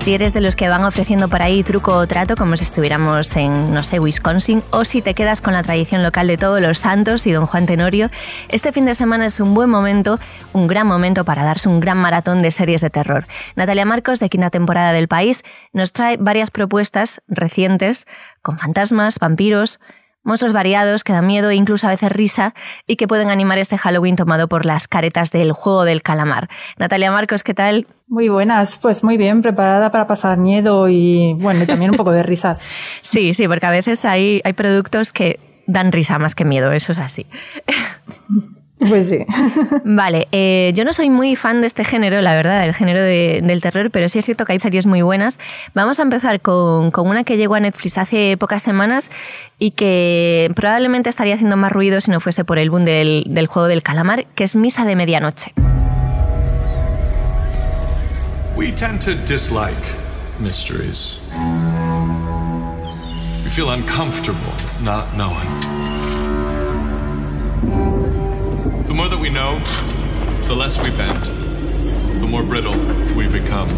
Si eres de los que van ofreciendo por ahí truco o trato, como si estuviéramos en, no sé, Wisconsin, o si te quedas con la tradición local de todos los santos y don Juan Tenorio, este fin de semana es un buen momento, un gran momento para darse un gran maratón de series de terror. Natalia Marcos, de quinta temporada del país, nos trae varias propuestas recientes con fantasmas, vampiros, monstruos variados que dan miedo e incluso a veces risa y que pueden animar este Halloween tomado por las caretas del juego del calamar. Natalia Marcos, ¿qué tal? Muy buenas, pues muy bien, preparada para pasar miedo y bueno, y también un poco de risas. sí, sí, porque a veces hay, hay productos que dan risa más que miedo, eso es así. Pues sí. Vale, eh, yo no soy muy fan de este género, la verdad, del género del terror, pero sí es cierto que hay series muy buenas. Vamos a empezar con, una que llegó a Netflix hace pocas semanas y que probablemente estaría haciendo más ruido si no fuese por el boom del, del juego del calamar, que es Misa de Medianoche. We tend to dislike mysteries. We feel uncomfortable not knowing. The more that we know, the less we bend, the more brittle we become.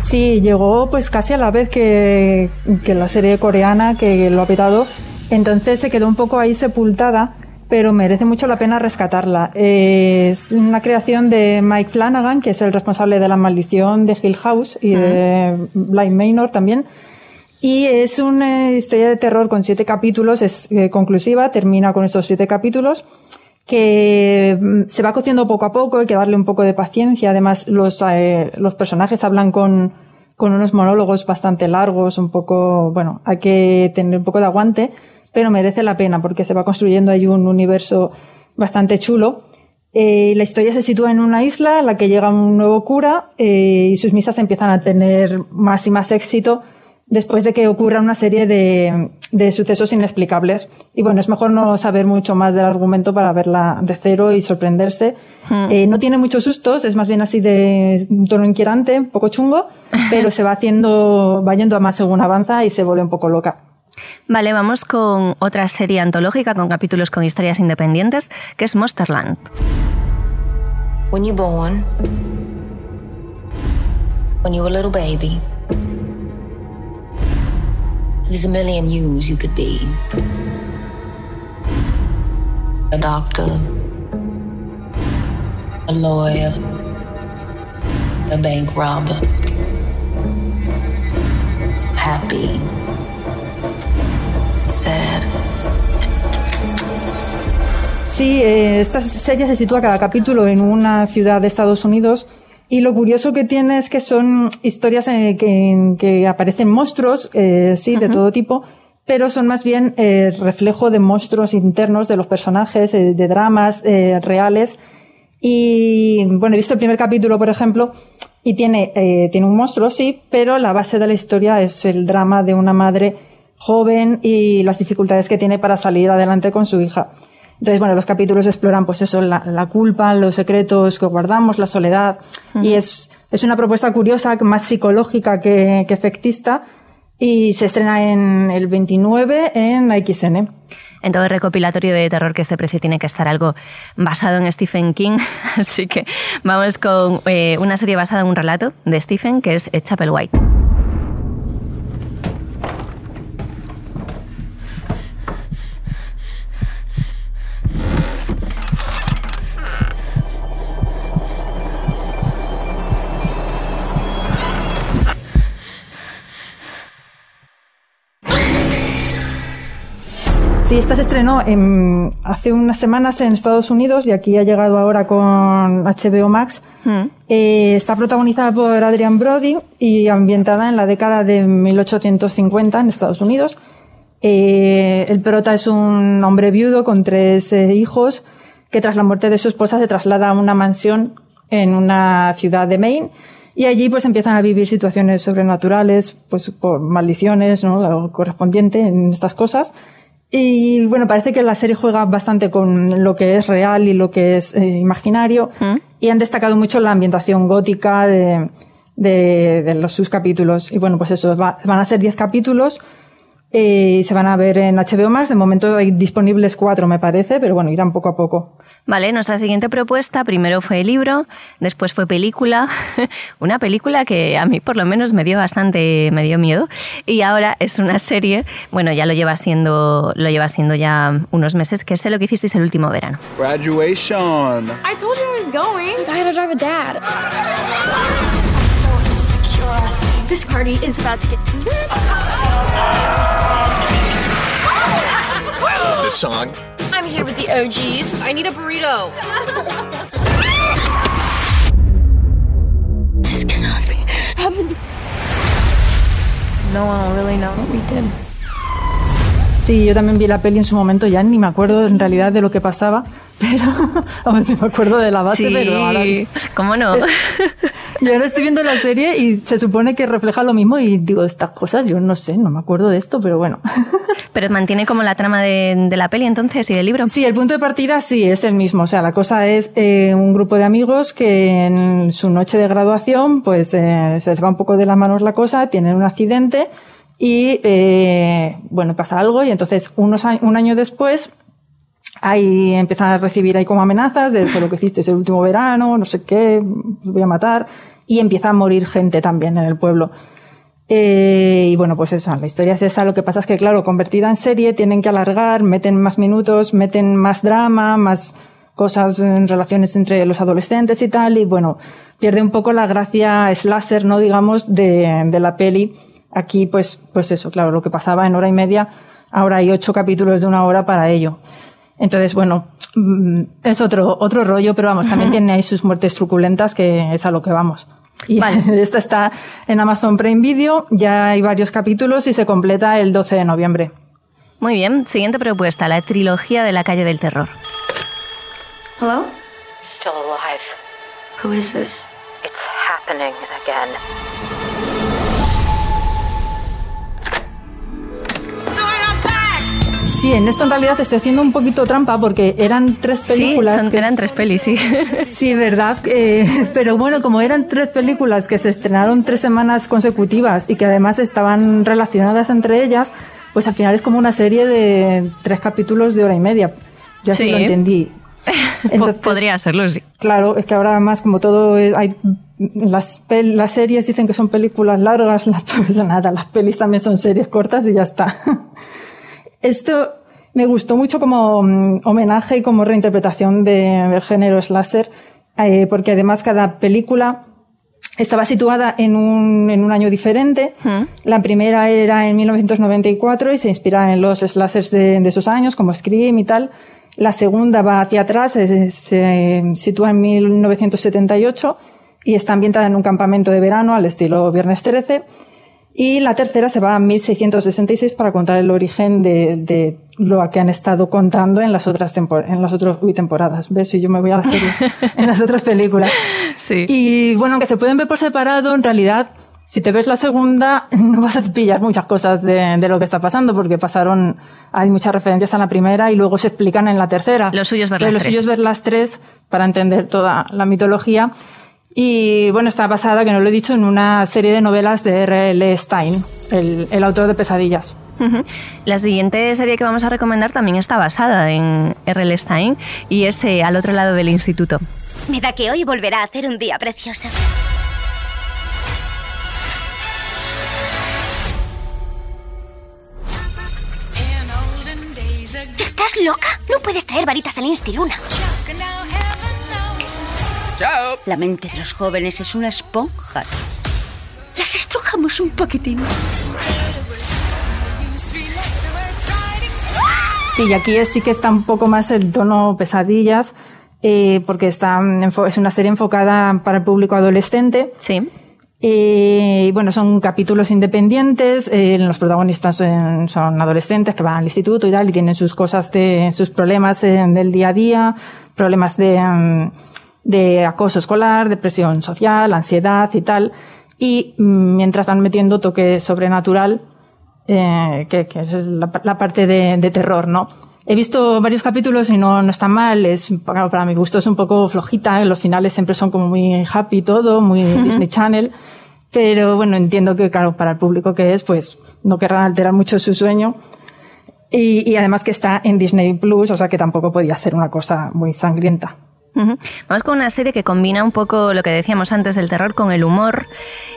Sí, llegó pues casi a la vez que, que la serie coreana que lo ha petado, entonces se quedó un poco ahí sepultada pero merece mucho la pena rescatarla. es una creación de Mike Flanagan, que es el responsable de La Maldición de Hill House y de Blind Manor también. Y es una historia de terror con siete capítulos, es eh, conclusiva, termina con estos siete capítulos que mm, se va cociendo poco a poco, hay que darle un poco de paciencia. Además, los, eh, los personajes hablan con, con unos monólogos bastante largos, un poco, bueno, hay que tener un poco de aguante, pero merece la pena porque se va construyendo ahí un universo bastante chulo. Eh, la historia se sitúa en una isla en la que llega un nuevo cura eh, y sus misas empiezan a tener más y más éxito después de que ocurra una serie de, de, sucesos inexplicables. Y bueno, es mejor no saber mucho más del argumento para verla de cero y sorprenderse. Hmm. Eh, no tiene muchos sustos, es más bien así de un tono inquietante, un poco chungo, pero se va haciendo, va yendo a más según avanza y se vuelve un poco loca. Vale, vamos con otra serie antológica con capítulos con historias independientes, que es Monsterland. When you're born, when you were a little baby. There's a million yous you could be. A doctor, a lawyer, a bank robber, happy, sad. Sí, eh, esta serie se sitúa cada capítulo en una ciudad de Estados Unidos y lo curioso que tiene es que son historias en que, aparecen monstruos, eh, sí, de todo tipo, pero son más bien eh, reflejo de monstruos internos de los personajes, eh, de dramas reales. Y bueno, he visto el primer capítulo, por ejemplo, y tiene, tiene un monstruo, sí, pero la base de la historia es el drama de una madre joven y las dificultades que tiene para salir adelante con su hija. Entonces, bueno, los capítulos exploran, pues eso, la, culpa, los secretos que guardamos, la soledad. Y es, es una propuesta curiosa, más psicológica que, que efectista. Y se estrena en el 29 en XN en todo el recopilatorio de terror que este precio tiene que estar algo basado en Stephen King. Así que vamos con eh, una serie basada en un relato de Stephen que es Chapel White. Sí, esta se estrenó hace unas semanas en Estados Unidos y aquí ha llegado ahora con HBO Max. Hmm. Eh, está protagonizada por Adrian Brody y ambientada en la década de 1850 en Estados Unidos. Eh, el prota es un hombre viudo con tres eh, hijos que tras la muerte de su esposa se traslada a una mansión en una ciudad de Maine y allí pues empiezan a vivir situaciones sobrenaturales, pues por maldiciones, ¿no? Lo correspondiente en estas cosas. Y bueno, parece que la serie juega bastante con lo que es real y lo que es eh, imaginario. y han destacado mucho la ambientación gótica de, de, de los sus capítulos. Y bueno, pues eso, va- van a ser 10 capítulos eh, y se van a ver en HBO Max. De momento hay disponibles cuatro, me parece, pero bueno, irán poco a poco. Vale, nuestra siguiente propuesta primero fue el libro, después fue película, una película que a mí por lo menos me dio bastante, me dio miedo, y ahora es una serie, bueno, ya lo lleva siendo, lo lleva siendo ya unos meses, que es lo que hicisteis el último verano. Graduation. I told you I was going. I had to drive a dad. This party is about to get I love this song. I'm here with the OGs. I need a burrito. this cannot be happening. No one will really know what we did. Sí, yo también vi la peli en su momento, ya ni me acuerdo en realidad de lo que pasaba, pero a ver si me acuerdo de la base, Sí, pero ahora ¿cómo no? yo ahora estoy viendo la serie y se supone que refleja lo mismo y digo, estas cosas yo no sé, no me acuerdo de esto, pero bueno. Pero mantiene como la trama de, de la peli entonces y del libro. Sí, el punto de partida sí es el mismo. O sea, la cosa es eh, un grupo de amigos que en su noche de graduación, pues eh, se les va un poco de las manos la cosa, tienen un accidente y, eh, bueno, pasa algo y entonces unos, un año después ahí empiezan a recibir ahí como amenazas de eso lo que hiciste el último verano, no sé qué, voy a matar y empieza a morir gente también en el pueblo. Eh, y bueno, pues eso, la historia es esa. Lo que pasa es que, claro, convertida en serie, tienen que alargar, meten más minutos, meten más drama, más cosas en relaciones entre los adolescentes y tal. Y bueno, pierde un poco la gracia slasher, ¿no? Digamos, de la peli. Aquí, pues, pues eso, claro, lo que pasaba en hora y media, ahora hay ocho capítulos de una hora para ello. Entonces, bueno, mm, es otro, otro rollo, pero vamos, también tiene ahí sus muertes truculentas, que es a lo que vamos. Y Vale. esta está en Amazon Prime Video, ya hay varios capítulos y se completa el 12 de noviembre. Muy bien, siguiente propuesta, la trilogía de la calle del terror. Hello? Still alive. Who is this? It's happening again. Sí, en esto en realidad estoy haciendo un poquito trampa porque eran tres películas. sí, son- que eran tres pelis, sí. Sí, verdad. Eh, pero bueno, como eran tres películas que se estrenaron tres semanas consecutivas y que además estaban relacionadas entre ellas, pues al final es como una serie de tres capítulos de hora y media. Yo así Sí. lo entendí. Entonces, Podría serlo, sí. Claro, es que ahora además como todo hay las pel- las series dicen que son películas largas, las pues nada, las pelis también son series cortas y ya está. Esto me gustó mucho como mm, homenaje y como reinterpretación de- del género slasher, eh, porque además cada película estaba situada en un, en un año diferente. La primera era en 1994 y se inspira en los slashers de, de esos años, como Scream y tal. La segunda va hacia atrás, se, se sitúa en 1978 y está ambientada en un campamento de verano al estilo Viernes 13. Y la tercera se va a 1666 para contar el origen de, de lo que han estado contando en las otras en las otras uy, temporadas. ¿Ves? Si yo me voy a las series, en las otras películas. Sí. Y bueno, aunque se pueden ver por separado, en realidad, si te ves la segunda, no vas a pillar muchas cosas de, de lo que está pasando, porque pasaron, hay muchas referencias a la primera y luego se explican en la tercera. Lo suyo es ver Pero las lo suyo tres. es ver las tres para entender toda la mitología. Y bueno, está basada, que no lo he dicho, en una serie de novelas de R.L. Stein, el, el autor de Pesadillas. La siguiente serie que vamos a recomendar también está basada en R.L. Stein y es eh, Al otro lado del instituto. Me da que hoy volverá a hacer un día precioso. ¿Estás loca? No puedes traer varitas al Instiluna. Chao. La mente de los jóvenes es una esponja. Las estrujamos un poquitín. Sí, y aquí es- sí que está un poco más el tono pesadillas, eh, porque está, es una serie enfocada para el público adolescente. Sí. Eh, y bueno, son capítulos independientes, eh, los protagonistas son, son adolescentes que van al instituto y tal, y tienen sus cosas de, sus problemas del día a día, problemas de, mm, de acoso escolar, depresión social, ansiedad y tal. Y mm, mientras van metiendo toque sobrenatural, eh, que, que es la, la parte de, de terror, ¿no? He visto varios capítulos y no, no está mal. Es, para, para mi gusto es un poco flojita. Los finales siempre son como muy happy todo, muy Disney Channel. Pero bueno, entiendo que, claro, para el público que es, pues no querrán alterar mucho su sueño. Y, y además que está en Disney Plus, o sea que tampoco podía ser una cosa muy sangrienta. Vamos con una serie que combina un poco lo que decíamos antes del terror con el humor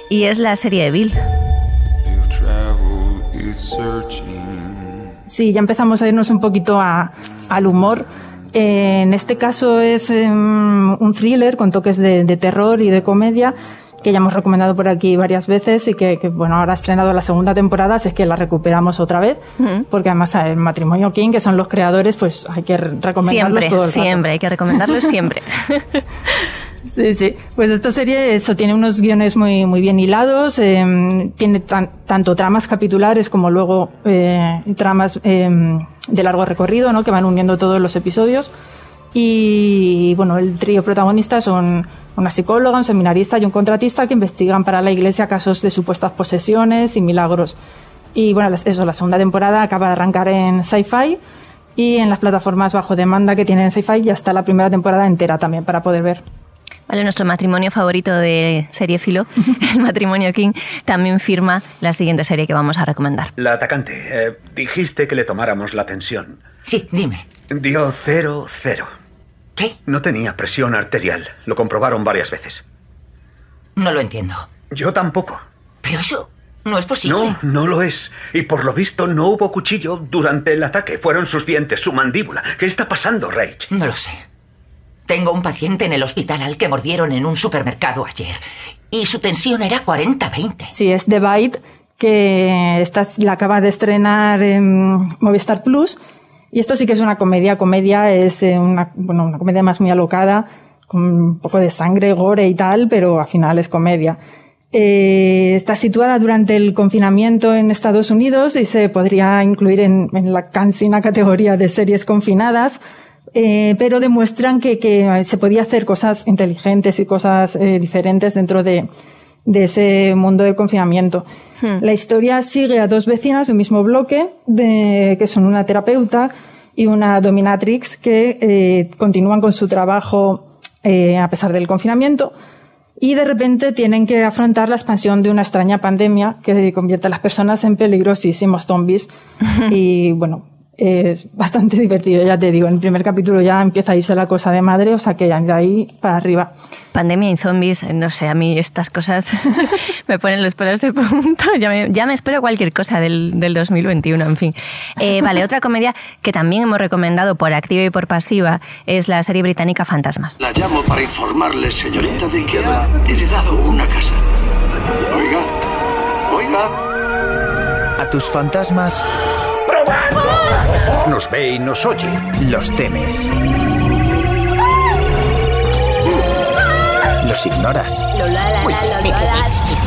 y es la serie de Bill. Sí, ya empezamos a irnos un poquito a- al humor. Eh, en este caso es em, un thriller con toques de, de terror y de comedia que ya hemos recomendado por aquí varias veces y que, que, bueno, ahora ha estrenado la segunda temporada, es que la recuperamos otra vez, porque además el matrimonio King, que son los creadores, pues hay que recomendarlos Siempre, todo el rato. siempre, hay que recomendarlos siempre. Sí, sí. Pues esta serie eso tiene unos guiones muy, muy bien hilados, eh, tiene tan- tanto tramas capitulares como luego eh, tramas eh, de largo recorrido, ¿no? Que van uniendo todos los episodios. Y bueno, el trío protagonista son una psicóloga, un seminarista y un contratista que investigan para la iglesia casos de supuestas posesiones y milagros. Y bueno, eso, la segunda temporada acaba de arrancar en Sci-Fi y en las plataformas bajo demanda que tienen Sci-Fi ya está la primera temporada entera también para poder ver. Vale, nuestro matrimonio favorito de serie filo, el matrimonio King, también firma la siguiente serie que vamos a recomendar. La atacante, eh, dijiste que le tomáramos la tensión. Sí, dime. Dio cero, cero. ¿Qué? No tenía presión arterial. Lo comprobaron varias veces. No lo entiendo. Yo tampoco. Pero eso no es posible. No, no lo es. Y por lo visto no hubo cuchillo durante el ataque. Fueron sus dientes, su mandíbula. ¿Qué está pasando, Rage? No lo sé. Tengo un paciente en el hospital al que mordieron en un supermercado ayer. Y su tensión era 40-20. Sí, es The Bite, que esta es- la acaba de estrenar en Movistar Plus. Y esto sí que es una comedia. Comedia es eh, una, bueno, una comedia más muy alocada, con un poco de sangre, gore y tal, pero al final es comedia. Eh, está situada durante el confinamiento en Estados Unidos y se podría incluir en, en la cansina categoría de series confinadas. Eh, pero demuestran que, que se podía hacer cosas inteligentes y cosas eh, diferentes dentro de, de ese mundo del confinamiento. La historia sigue a dos vecinas de un mismo bloque, de, que son una terapeuta y una dominatrix, que eh, continúan con su trabajo eh, a pesar del confinamiento. Y de repente tienen que afrontar la expansión de una extraña pandemia que convierte a las personas en peligrosísimos zombies. y bueno, es bastante divertido, ya te digo. En el primer capítulo ya empieza a irse la cosa de madre, o sea que ya de ahí para arriba. Pandemia y zombies, eh, no sé, a mí estas cosas me ponen los pelos de punta. Ya me, ya me espero cualquier cosa del, del 2021, en fin. Eh, vale, otra comedia que también hemos recomendado por activa y por pasiva es la serie británica Fantasmas. La llamo para informarle, señorita, de que ha heredado una casa. Oiga, oiga. A tus fantasmas Nos ve y nos oye. los temes. Los ignoras.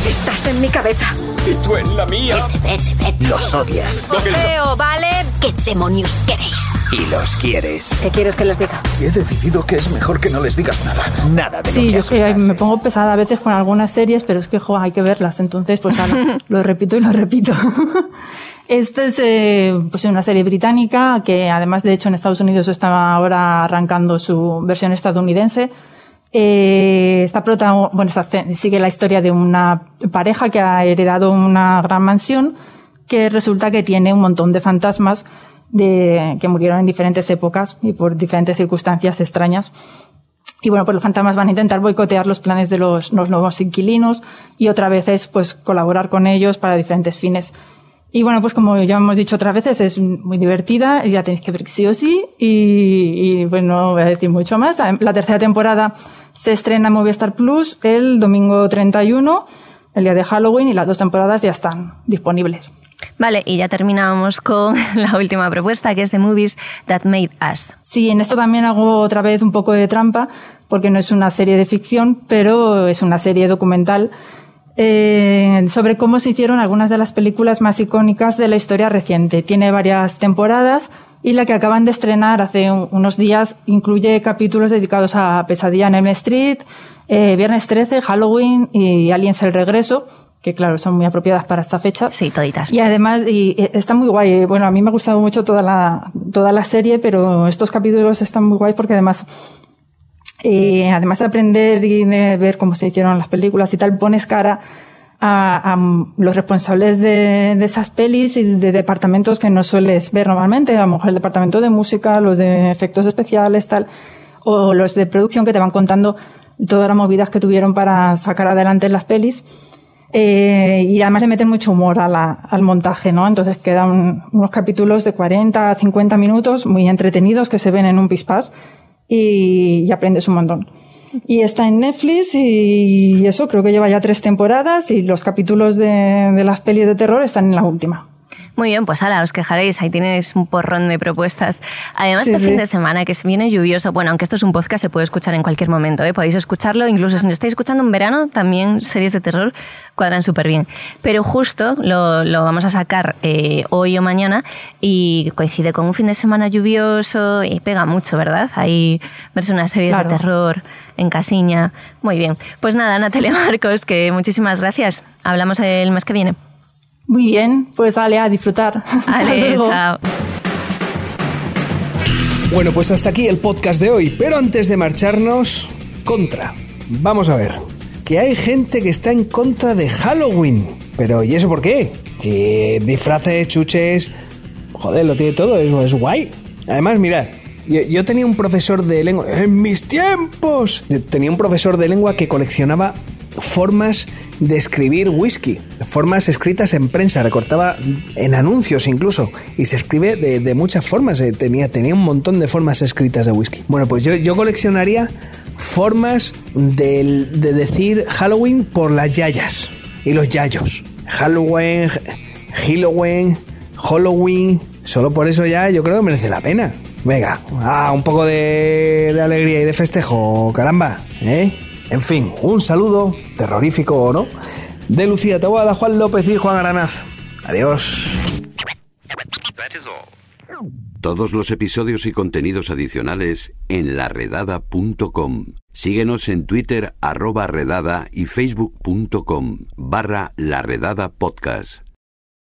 Estás en mi cabeza. Y tú en la mía. Vete, vete. Los odias. Feo, ¿vale? ¿Qué demonios queréis? Y los quieres. ¿Qué quieres que les diga? He decidido que es mejor que no les digas nada. Nada de Sí, lo que yo me pongo pesada a veces con algunas series, pero es que jo, hay que verlas. Entonces, pues ahora lo repito y lo repito. Esta es eh, pues una serie británica que además de hecho en Estados Unidos está ahora arrancando su versión estadounidense. Eh, protago- bueno, esta ce- sigue la historia de una pareja que ha heredado una gran mansión que resulta que tiene un montón de fantasmas de, que murieron en diferentes épocas y por diferentes circunstancias extrañas. Y bueno, pues los fantasmas van a intentar boicotear los planes de los, los nuevos inquilinos y otra vez es pues colaborar con ellos para diferentes fines. Y bueno, pues como ya hemos dicho otras veces, es muy divertida y la tenéis que ver sí o sí. Y, y bueno, no voy a decir mucho más. La tercera temporada se estrena en Movistar Plus el domingo 31, el día de Halloween, y las dos temporadas ya están disponibles. Vale, y ya terminamos con la última propuesta, que es The Movies That Made Us. Sí, en esto también hago otra vez un poco de trampa, porque no es una serie de ficción, pero es una serie documental eh, sobre cómo se hicieron algunas de las películas más icónicas de la historia reciente. Tiene varias temporadas y la que acaban de estrenar hace un- unos días incluye capítulos dedicados a Pesadilla en Elm Street, eh, Viernes 13, Halloween y Aliens el Regreso. que claro, son muy apropiadas para esta fecha. Sí, toditas. Y además, y, eh, está muy guay. Bueno, a mí me ha gustado mucho toda la, toda la serie, pero estos capítulos están muy guays porque además, eh, además de aprender y de ver cómo se hicieron las películas y tal, pones cara a, a los responsables de, de, esas pelis y de departamentos que no sueles ver normalmente. A lo mejor el departamento de música, los de efectos especiales, tal, o los de producción que te van contando todas las movidas que tuvieron para sacar adelante las pelis. Eh, y además le meten mucho humor a la, al montaje, ¿no? Entonces quedan unos capítulos de 40 a 50 minutos muy entretenidos que se ven en un pispás y, aprendes un montón. Y está en Netflix y eso creo que lleva ya tres temporadas y los capítulos de, de las pelis de terror están en la última. Muy bien, pues ala, os quejaréis, ahí tienes un porrón de propuestas. Además, Sí, este sí. fin de semana que se viene lluvioso, bueno, aunque esto es un podcast, se puede escuchar en cualquier momento, ¿eh? podéis escucharlo, incluso si lo estáis escuchando en verano, también series de terror cuadran súper bien. Pero justo lo, lo vamos a sacar eh, hoy o mañana y coincide con un fin de semana lluvioso y pega mucho, ¿verdad? Ahí verse unas series Claro. de terror en casiña. Muy bien. Pues nada, Natalia Marcos, que muchísimas gracias. Hablamos el mes que viene. Muy bien, pues Ale, a disfrutar. Vale, luego. chao. Bueno, pues hasta aquí el podcast de hoy, pero antes de marcharnos, contra. Vamos a ver, que hay gente que está en contra de Halloween. Pero ¿y eso por qué? Si disfraces, chuches, joder, lo tiene todo, es, es guay. Además, mirad, yo, yo tenía un profesor de lengua, en mis tiempos, tenía un profesor de lengua que coleccionaba formas de escribir whisky, formas escritas en prensa, recortaba en anuncios incluso, y se escribe de, de muchas formas, eh, tenía, tenía un montón de formas escritas de whisky. Bueno, pues yo, yo coleccionaría formas del- de decir Halloween por las yayas y los yayos. Halloween, Halloween, Halloween, solo por eso ya yo creo que merece la pena. Venga, ah, un poco de, de alegría y de festejo, caramba, ¿eh? En fin, un saludo, terrorífico o no, de Lucía Taboada, Juan López y Juan Aranaz. Adiós. Todos los episodios y contenidos adicionales en laredada.com. Síguenos en Twitter arroba redada y facebook.com barra laredada podcast.